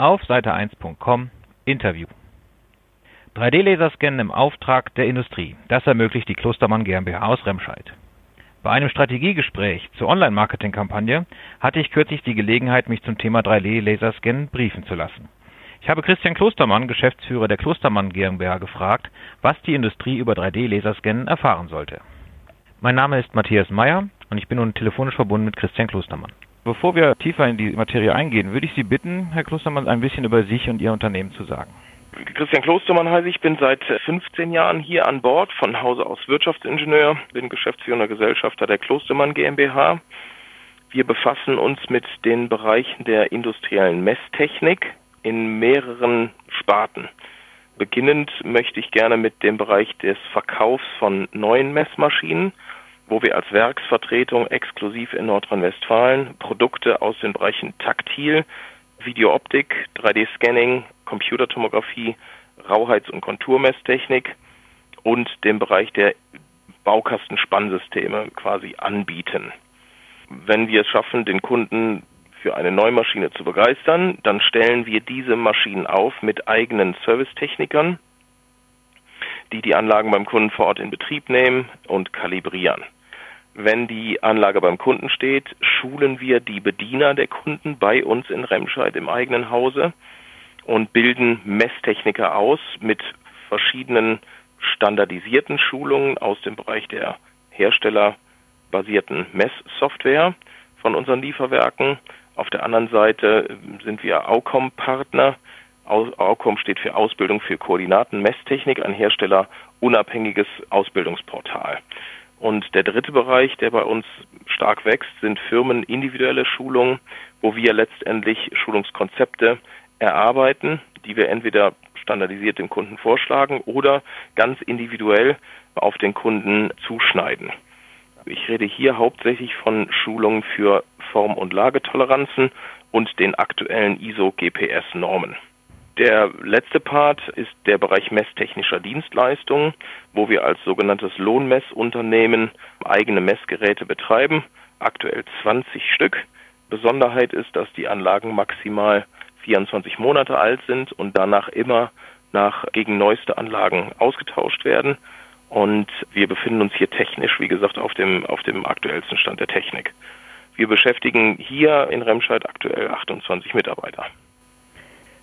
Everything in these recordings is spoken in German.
Auf Seite1.com Interview 3D-Laserscannen im Auftrag der Industrie. Das ermöglicht die Klostermann GmbH aus Remscheid. Bei einem Strategiegespräch zur Online-Marketing-Kampagne hatte ich kürzlich die Gelegenheit, mich zum Thema 3D-Laserscannen briefen zu lassen. Ich habe Christian Klostermann, Geschäftsführer der Klostermann GmbH, gefragt, was die Industrie über 3D-Laserscannen erfahren sollte. Mein Name ist Matthias Meyer und ich bin nun telefonisch verbunden mit Christian Klostermann. Bevor wir tiefer in die Materie eingehen, würde ich Sie bitten, Herr Klostermann, ein bisschen über sich und Ihr Unternehmen zu sagen. Christian Klostermann heiße ich, bin seit 15 Jahren hier an Bord, von Hause aus Wirtschaftsingenieur, bin geschäftsführender Gesellschafter der Klostermann GmbH. Wir befassen uns mit den Bereichen der industriellen Messtechnik in mehreren Sparten. Beginnend möchte ich gerne mit dem Bereich des Verkaufs von neuen Messmaschinen wo wir als Werksvertretung exklusiv in Nordrhein-Westfalen Produkte aus den Bereichen Taktil, Videooptik, 3D-Scanning, Computertomographie, Rauheits- und Konturmesstechnik und dem Bereich der Baukastenspannsysteme quasi anbieten. Wenn wir es schaffen, den Kunden für eine Neumaschine zu begeistern, dann stellen wir diese Maschinen auf mit eigenen Servicetechnikern, die die Anlagen beim Kunden vor Ort in Betrieb nehmen und kalibrieren. Wenn die Anlage beim Kunden steht, schulen wir die Bediener der Kunden bei uns in Remscheid im eigenen Hause und bilden Messtechniker aus mit verschiedenen standardisierten Schulungen aus dem Bereich der herstellerbasierten Messsoftware von unseren Lieferwerken. Auf der anderen Seite sind wir AUCOM-Partner. AUCOM steht für Ausbildung für Koordinaten Messtechnik, ein herstellerunabhängiges Ausbildungsportal. Und der dritte Bereich, der bei uns stark wächst, sind firmenindividuelle Schulungen, wo wir letztendlich Schulungskonzepte erarbeiten, die wir entweder standardisiert dem Kunden vorschlagen oder ganz individuell auf den Kunden zuschneiden. Ich rede hier hauptsächlich von Schulungen für Form- und Lagetoleranzen und den aktuellen ISO-GPS-Normen. Der letzte Part ist der Bereich messtechnischer Dienstleistungen, wo wir als sogenanntes Lohnmessunternehmen eigene Messgeräte betreiben, aktuell 20 Stück. Besonderheit ist, dass die Anlagen maximal 24 Monate alt sind und danach immer nach gegen neueste Anlagen ausgetauscht werden. Und wir befinden uns hier technisch, wie gesagt, auf dem, auf dem aktuellsten Stand der Technik. Wir beschäftigen hier in Remscheid aktuell 28 Mitarbeiter.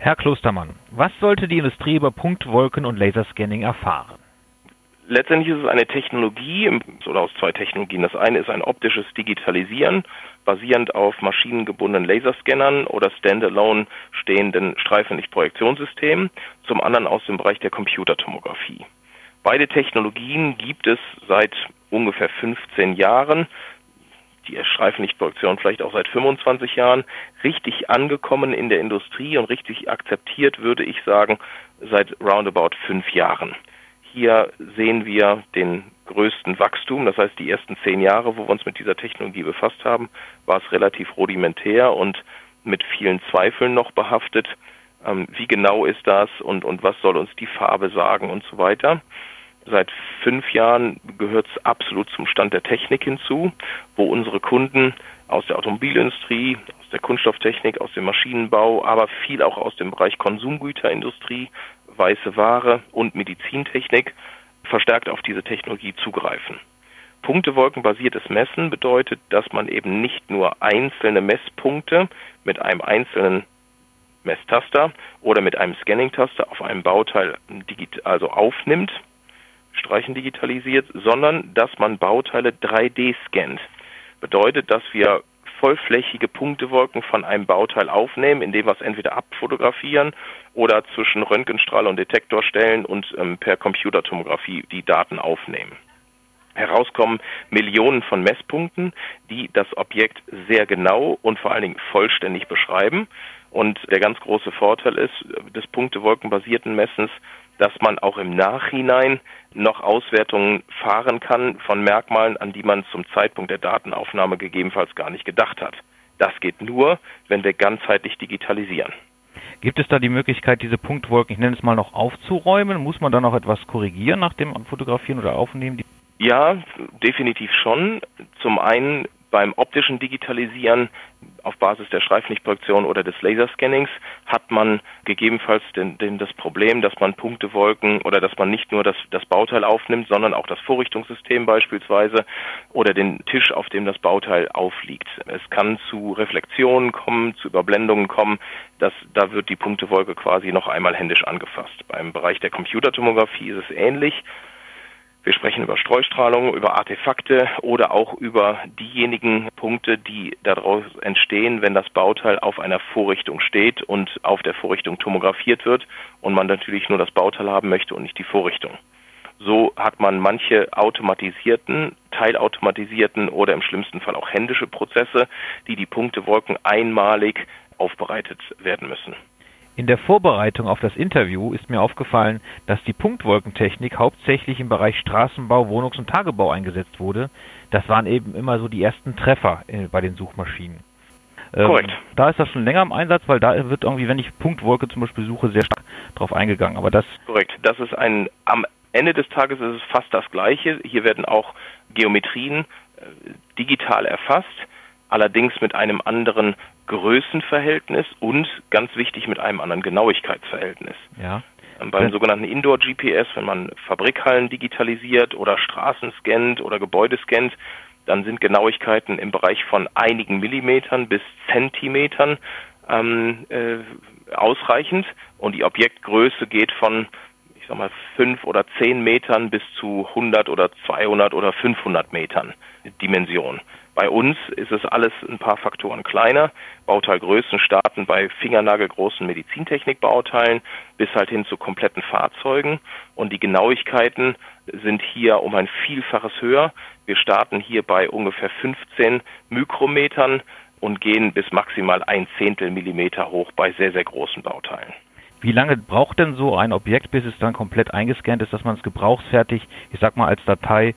Herr Klostermann, was sollte die Industrie über Punktwolken und Laserscanning erfahren? Letztendlich ist es eine Technologie oder aus zwei Technologien. Das eine ist ein optisches Digitalisieren, basierend auf maschinengebundenen Laserscannern oder standalone stehenden Streifenlichtprojektionssystemen, zum anderen aus dem Bereich der Computertomographie. Beide Technologien gibt es seit ungefähr 15 Jahren die Streifenlichtproduktion vielleicht auch seit 25 Jahren, richtig angekommen in der Industrie und richtig akzeptiert, würde ich sagen, seit roundabout fünf Jahren. Hier sehen wir den größten Wachstum. Das heißt, die ersten zehn Jahre, wo wir uns mit dieser Technologie befasst haben, war es relativ rudimentär und mit vielen Zweifeln noch behaftet. Ähm, wie genau ist das und, und was soll uns die Farbe sagen und so weiter. Seit fünf Jahren gehört es absolut zum Stand der Technik hinzu, wo unsere Kunden aus der Automobilindustrie, aus der Kunststofftechnik, aus dem Maschinenbau, aber viel auch aus dem Bereich Konsumgüterindustrie, weiße Ware und Medizintechnik verstärkt auf diese Technologie zugreifen. Punktewolkenbasiertes Messen bedeutet, dass man eben nicht nur einzelne Messpunkte mit einem einzelnen Messtaster oder mit einem Scanning-Taster auf einem Bauteil also aufnimmt, Streichen digitalisiert, sondern dass man Bauteile 3D scannt. Bedeutet, dass wir vollflächige Punktewolken von einem Bauteil aufnehmen, indem wir es entweder abfotografieren oder zwischen Röntgenstrahl und Detektor stellen und ähm, per Computertomographie die Daten aufnehmen. Herauskommen Millionen von Messpunkten, die das Objekt sehr genau und vor allen Dingen vollständig beschreiben. Und der ganz große Vorteil ist des punktewolkenbasierten Messens, dass man auch im Nachhinein noch Auswertungen fahren kann von Merkmalen, an die man zum Zeitpunkt der Datenaufnahme gegebenenfalls gar nicht gedacht hat. Das geht nur, wenn wir ganzheitlich digitalisieren. Gibt es da die Möglichkeit, diese Punktwolken, ich nenne es mal noch aufzuräumen? Muss man da noch etwas korrigieren nach dem Fotografieren oder Aufnehmen? Ja, definitiv schon. Zum einen Beim optischen Digitalisieren auf Basis der Streifenlichtprojektion oder des Laserscannings hat man gegebenenfalls den, den, das Problem, dass man Punktewolken oder dass man nicht nur das, das Bauteil aufnimmt, sondern auch das Vorrichtungssystem beispielsweise oder den Tisch, auf dem das Bauteil aufliegt. Es kann zu Reflexionen kommen, zu Überblendungen kommen. Das, da wird die Punktewolke quasi noch einmal händisch angefasst. Beim Bereich der Computertomographie ist es ähnlich. Wir sprechen über Streustrahlung, über Artefakte oder auch über diejenigen Punkte, die daraus entstehen, wenn das Bauteil auf einer Vorrichtung steht und auf der Vorrichtung tomografiert wird und man natürlich nur das Bauteil haben möchte und nicht die Vorrichtung. So hat man manche automatisierten, teilautomatisierten oder im schlimmsten Fall auch händische Prozesse, die die Punktewolken einmalig aufbereitet werden müssen. In der Vorbereitung auf das Interview ist mir aufgefallen, dass die Punktwolkentechnik hauptsächlich im Bereich Straßenbau, Wohnungs- und Tagebau eingesetzt wurde. Das waren eben immer so die ersten Treffer äh, bei den Suchmaschinen. Ähm, Korrekt. Da ist das schon länger im Einsatz, weil da wird irgendwie, wenn ich Punktwolke zum Beispiel suche, sehr stark drauf eingegangen. Aber das Korrekt. Das ist ein am Ende des Tages ist es fast das Gleiche. Hier werden auch Geometrien äh, digital erfasst allerdings mit einem anderen Größenverhältnis und ganz wichtig mit einem anderen Genauigkeitsverhältnis. Ja. Ähm, beim sogenannten Indoor-GPS, wenn man Fabrikhallen digitalisiert oder Straßen scannt oder Gebäude scannt, dann sind Genauigkeiten im Bereich von einigen Millimetern bis Zentimetern ähm, äh, ausreichend und die Objektgröße geht von sag mal fünf oder zehn Metern bis zu 100 oder 200 oder 500 Metern Dimension. Bei uns ist es alles ein paar Faktoren kleiner. Bauteilgrößen starten bei fingernagelgroßen Medizintechnikbauteilen bis halt hin zu kompletten Fahrzeugen. Und die Genauigkeiten sind hier um ein Vielfaches höher. Wir starten hier bei ungefähr 15 Mikrometern und gehen bis maximal ein Zehntel Millimeter hoch bei sehr, sehr großen Bauteilen. Wie lange braucht denn so ein Objekt, bis es dann komplett eingescannt ist, dass man es gebrauchsfertig, ich sag mal als Datei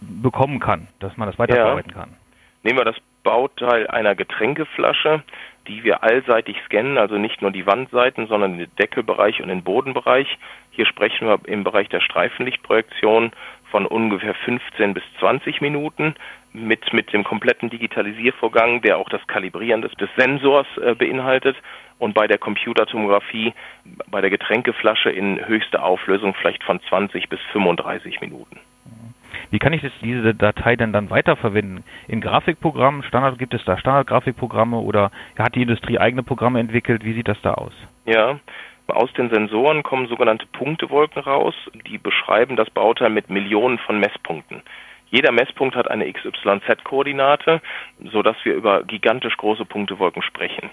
bekommen kann, dass man das weiterverarbeiten ja. kann. Nehmen wir das Bauteil einer Getränkeflasche, die wir allseitig scannen, also nicht nur die Wandseiten, sondern den Deckelbereich und den Bodenbereich. Hier sprechen wir im Bereich der Streifenlichtprojektion von ungefähr 15 bis 20 Minuten mit, mit dem kompletten Digitalisiervorgang, der auch das Kalibrieren des, des Sensors äh, beinhaltet und bei der Computertomographie bei der Getränkeflasche in höchster Auflösung vielleicht von 20 bis 35 Minuten. Wie kann ich das, diese Datei denn dann weiterverwenden? In Grafikprogrammen, Standard gibt es da Standardgrafikprogramme oder hat die Industrie eigene Programme entwickelt? Wie sieht das da aus? Ja, aus den Sensoren kommen sogenannte Punktewolken raus, die beschreiben das Bauteil mit Millionen von Messpunkten. Jeder Messpunkt hat eine XYZ-Koordinate, sodass wir über gigantisch große Punktewolken sprechen.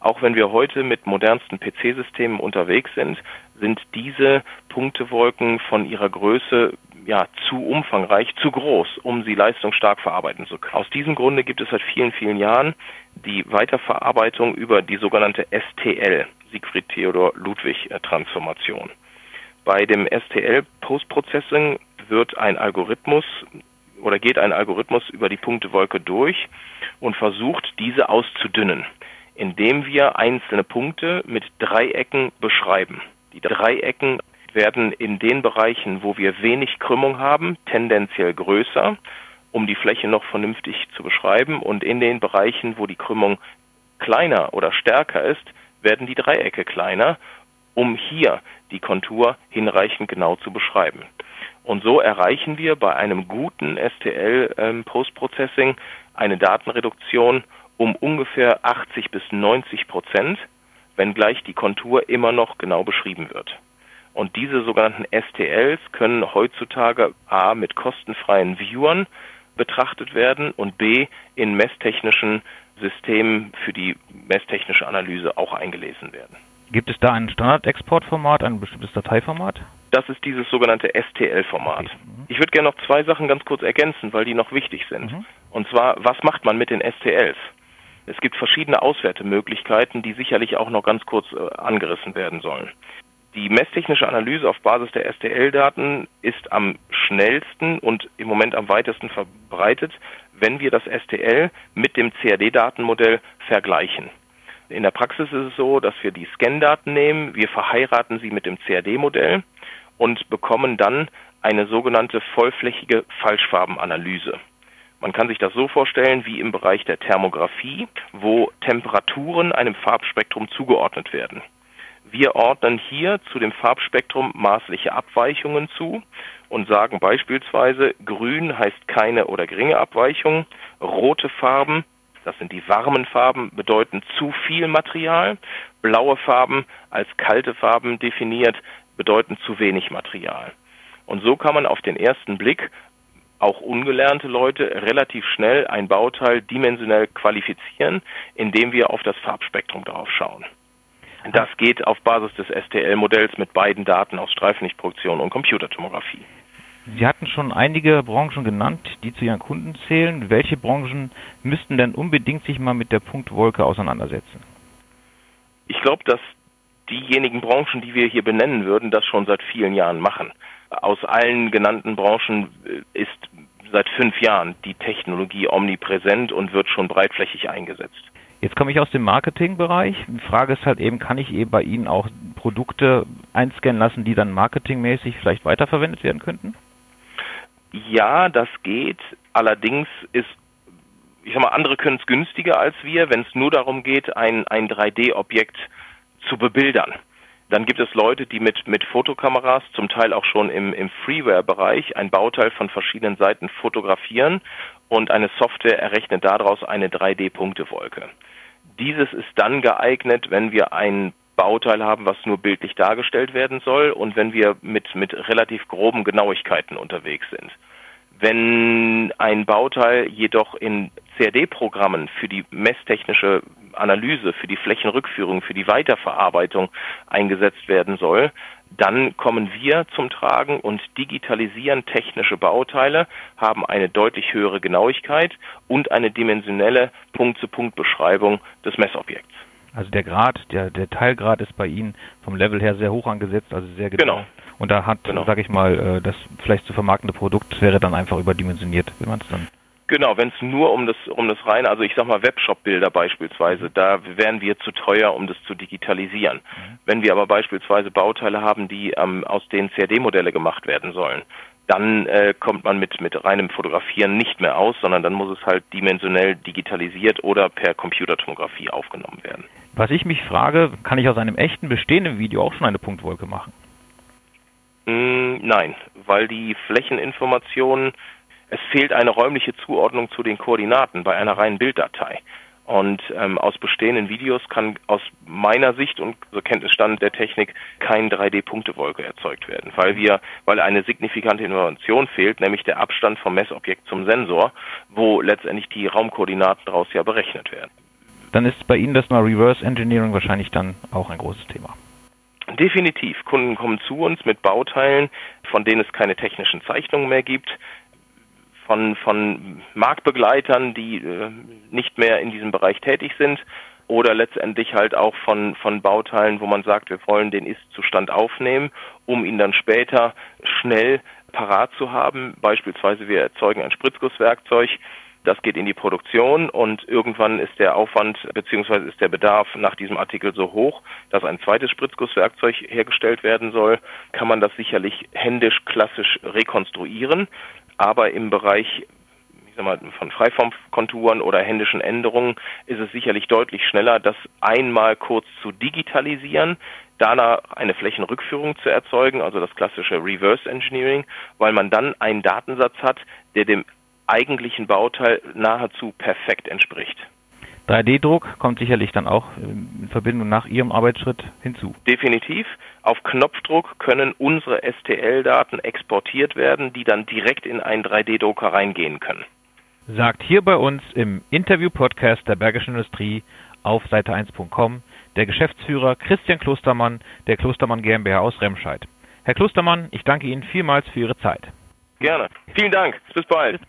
Auch wenn wir heute mit modernsten PC-Systemen unterwegs sind, sind diese Punktewolken von ihrer Größe ja, zu umfangreich, zu groß, um sie leistungsstark verarbeiten zu können. Aus diesem Grunde gibt es seit vielen, vielen Jahren die Weiterverarbeitung über die sogenannte STL, Siegfried Theodor Ludwig äh, Transformation. Bei dem STL Postprocessing wird ein Algorithmus oder geht ein Algorithmus über die Punktewolke durch und versucht, diese auszudünnen, indem wir einzelne Punkte mit Dreiecken beschreiben. Die Dreiecken werden in den Bereichen, wo wir wenig Krümmung haben, tendenziell größer, um die Fläche noch vernünftig zu beschreiben. Und in den Bereichen, wo die Krümmung kleiner oder stärker ist, werden die Dreiecke kleiner, um hier die Kontur hinreichend genau zu beschreiben. Und so erreichen wir bei einem guten STL-Postprocessing ähm, eine Datenreduktion um ungefähr 80 bis 90 Prozent, wenngleich die Kontur immer noch genau beschrieben wird. Und diese sogenannten STLs können heutzutage A mit kostenfreien Viewern betrachtet werden und B in messtechnischen Systemen für die messtechnische Analyse auch eingelesen werden. Gibt es da ein Standardexportformat, ein bestimmtes Dateiformat? Das ist dieses sogenannte STL-Format. Okay. Mhm. Ich würde gerne noch zwei Sachen ganz kurz ergänzen, weil die noch wichtig sind. Mhm. Und zwar, was macht man mit den STLs? Es gibt verschiedene Auswertemöglichkeiten, die sicherlich auch noch ganz kurz äh, angerissen werden sollen. Die messtechnische Analyse auf Basis der STL-Daten ist am schnellsten und im Moment am weitesten verbreitet, wenn wir das STL mit dem CAD-Datenmodell vergleichen. In der Praxis ist es so, dass wir die Scan-Daten nehmen, wir verheiraten sie mit dem CAD-Modell und bekommen dann eine sogenannte vollflächige Falschfarbenanalyse. Man kann sich das so vorstellen wie im Bereich der Thermografie, wo Temperaturen einem Farbspektrum zugeordnet werden. Wir ordnen hier zu dem Farbspektrum maßliche Abweichungen zu und sagen beispielsweise, grün heißt keine oder geringe Abweichung, rote Farben, das sind die warmen Farben, bedeuten zu viel Material, blaue Farben als kalte Farben definiert, bedeuten zu wenig Material. Und so kann man auf den ersten Blick auch ungelernte Leute relativ schnell ein Bauteil dimensionell qualifizieren, indem wir auf das Farbspektrum drauf schauen. Das geht auf Basis des STL-Modells mit beiden Daten aus Streifenlichtproduktion und Computertomographie. Sie hatten schon einige Branchen genannt, die zu Ihren Kunden zählen. Welche Branchen müssten denn unbedingt sich mal mit der Punktwolke auseinandersetzen? Ich glaube, dass diejenigen Branchen, die wir hier benennen würden, das schon seit vielen Jahren machen. Aus allen genannten Branchen äh, ist seit fünf Jahren die Technologie omnipräsent und wird schon breitflächig eingesetzt. Jetzt komme ich aus dem Marketingbereich. Die Frage ist halt eben, kann ich eben bei Ihnen auch Produkte einscannen lassen, die dann marketingmäßig vielleicht weiterverwendet werden könnten? Ja, das geht. Allerdings ist, ich sag mal, andere können es günstiger als wir, wenn es nur darum geht, ein, ein 3D-Objekt zu bebildern. Dann gibt es Leute, die mit, mit Fotokameras, zum Teil auch schon im, im Freeware-Bereich, ein Bauteil von verschiedenen Seiten fotografieren und eine Software errechnet daraus eine 3D-Punktewolke. Dieses ist dann geeignet, wenn wir ein Bauteil haben, was nur bildlich dargestellt werden soll und wenn wir mit, mit relativ groben Genauigkeiten unterwegs sind. Wenn ein Bauteil jedoch in CAD-Programmen für die messtechnische Analyse, für die Flächenrückführung, für die Weiterverarbeitung eingesetzt werden soll, dann kommen wir zum Tragen und digitalisieren technische Bauteile, haben eine deutlich höhere Genauigkeit und eine dimensionelle Punkt-zu-Punkt-Beschreibung des Messobjekts. Also der Grad, der, der Teilgrad ist bei Ihnen vom Level her sehr hoch angesetzt, also sehr genau. genau. Und da hat, genau. sage ich mal, äh, das vielleicht zu vermarktende Produkt wäre dann einfach überdimensioniert, wenn man es dann. Genau, wenn es nur um das um das reine, also ich sag mal Webshop-Bilder beispielsweise, da wären wir zu teuer, um das zu digitalisieren. Mhm. Wenn wir aber beispielsweise Bauteile haben, die ähm, aus denen CAD-Modelle gemacht werden sollen, dann äh, kommt man mit mit reinem Fotografieren nicht mehr aus, sondern dann muss es halt dimensionell digitalisiert oder per Computertomographie aufgenommen werden. Was ich mich frage, kann ich aus einem echten bestehenden Video auch schon eine Punktwolke machen? Mm, nein, weil die Flächeninformationen es fehlt eine räumliche Zuordnung zu den Koordinaten bei einer reinen Bilddatei. Und ähm, aus bestehenden Videos kann aus meiner Sicht und so Kenntnisstand der Technik kein 3D-Punktewolke erzeugt werden, weil wir, weil eine signifikante Information fehlt, nämlich der Abstand vom Messobjekt zum Sensor, wo letztendlich die Raumkoordinaten daraus ja berechnet werden. Dann ist bei Ihnen das mal Reverse Engineering wahrscheinlich dann auch ein großes Thema. Definitiv. Kunden kommen zu uns mit Bauteilen, von denen es keine technischen Zeichnungen mehr gibt, von, von Marktbegleitern, die äh, nicht mehr in diesem Bereich tätig sind oder letztendlich halt auch von, von Bauteilen, wo man sagt, wir wollen den Ist-Zustand aufnehmen, um ihn dann später schnell parat zu haben. Beispielsweise wir erzeugen ein Spritzgusswerkzeug, das geht in die Produktion und irgendwann ist der Aufwand bzw. ist der Bedarf nach diesem Artikel so hoch, dass ein zweites Spritzgusswerkzeug hergestellt werden soll, kann man das sicherlich händisch klassisch rekonstruieren aber im Bereich von Freiformkonturen oder händischen Änderungen ist es sicherlich deutlich schneller, das einmal kurz zu digitalisieren, danach eine Flächenrückführung zu erzeugen, also das klassische Reverse Engineering, weil man dann einen Datensatz hat, der dem eigentlichen Bauteil nahezu perfekt entspricht. 3D-Druck kommt sicherlich dann auch in Verbindung nach Ihrem Arbeitsschritt hinzu. Definitiv. Auf Knopfdruck können unsere STL-Daten exportiert werden, die dann direkt in einen 3D-Drucker reingehen können. Sagt hier bei uns im Interview-Podcast der Bergischen Industrie auf Seite1.com der Geschäftsführer Christian Klostermann der Klostermann GmbH aus Remscheid. Herr Klostermann, ich danke Ihnen vielmals für Ihre Zeit. Gerne. Vielen Dank. Bis bald.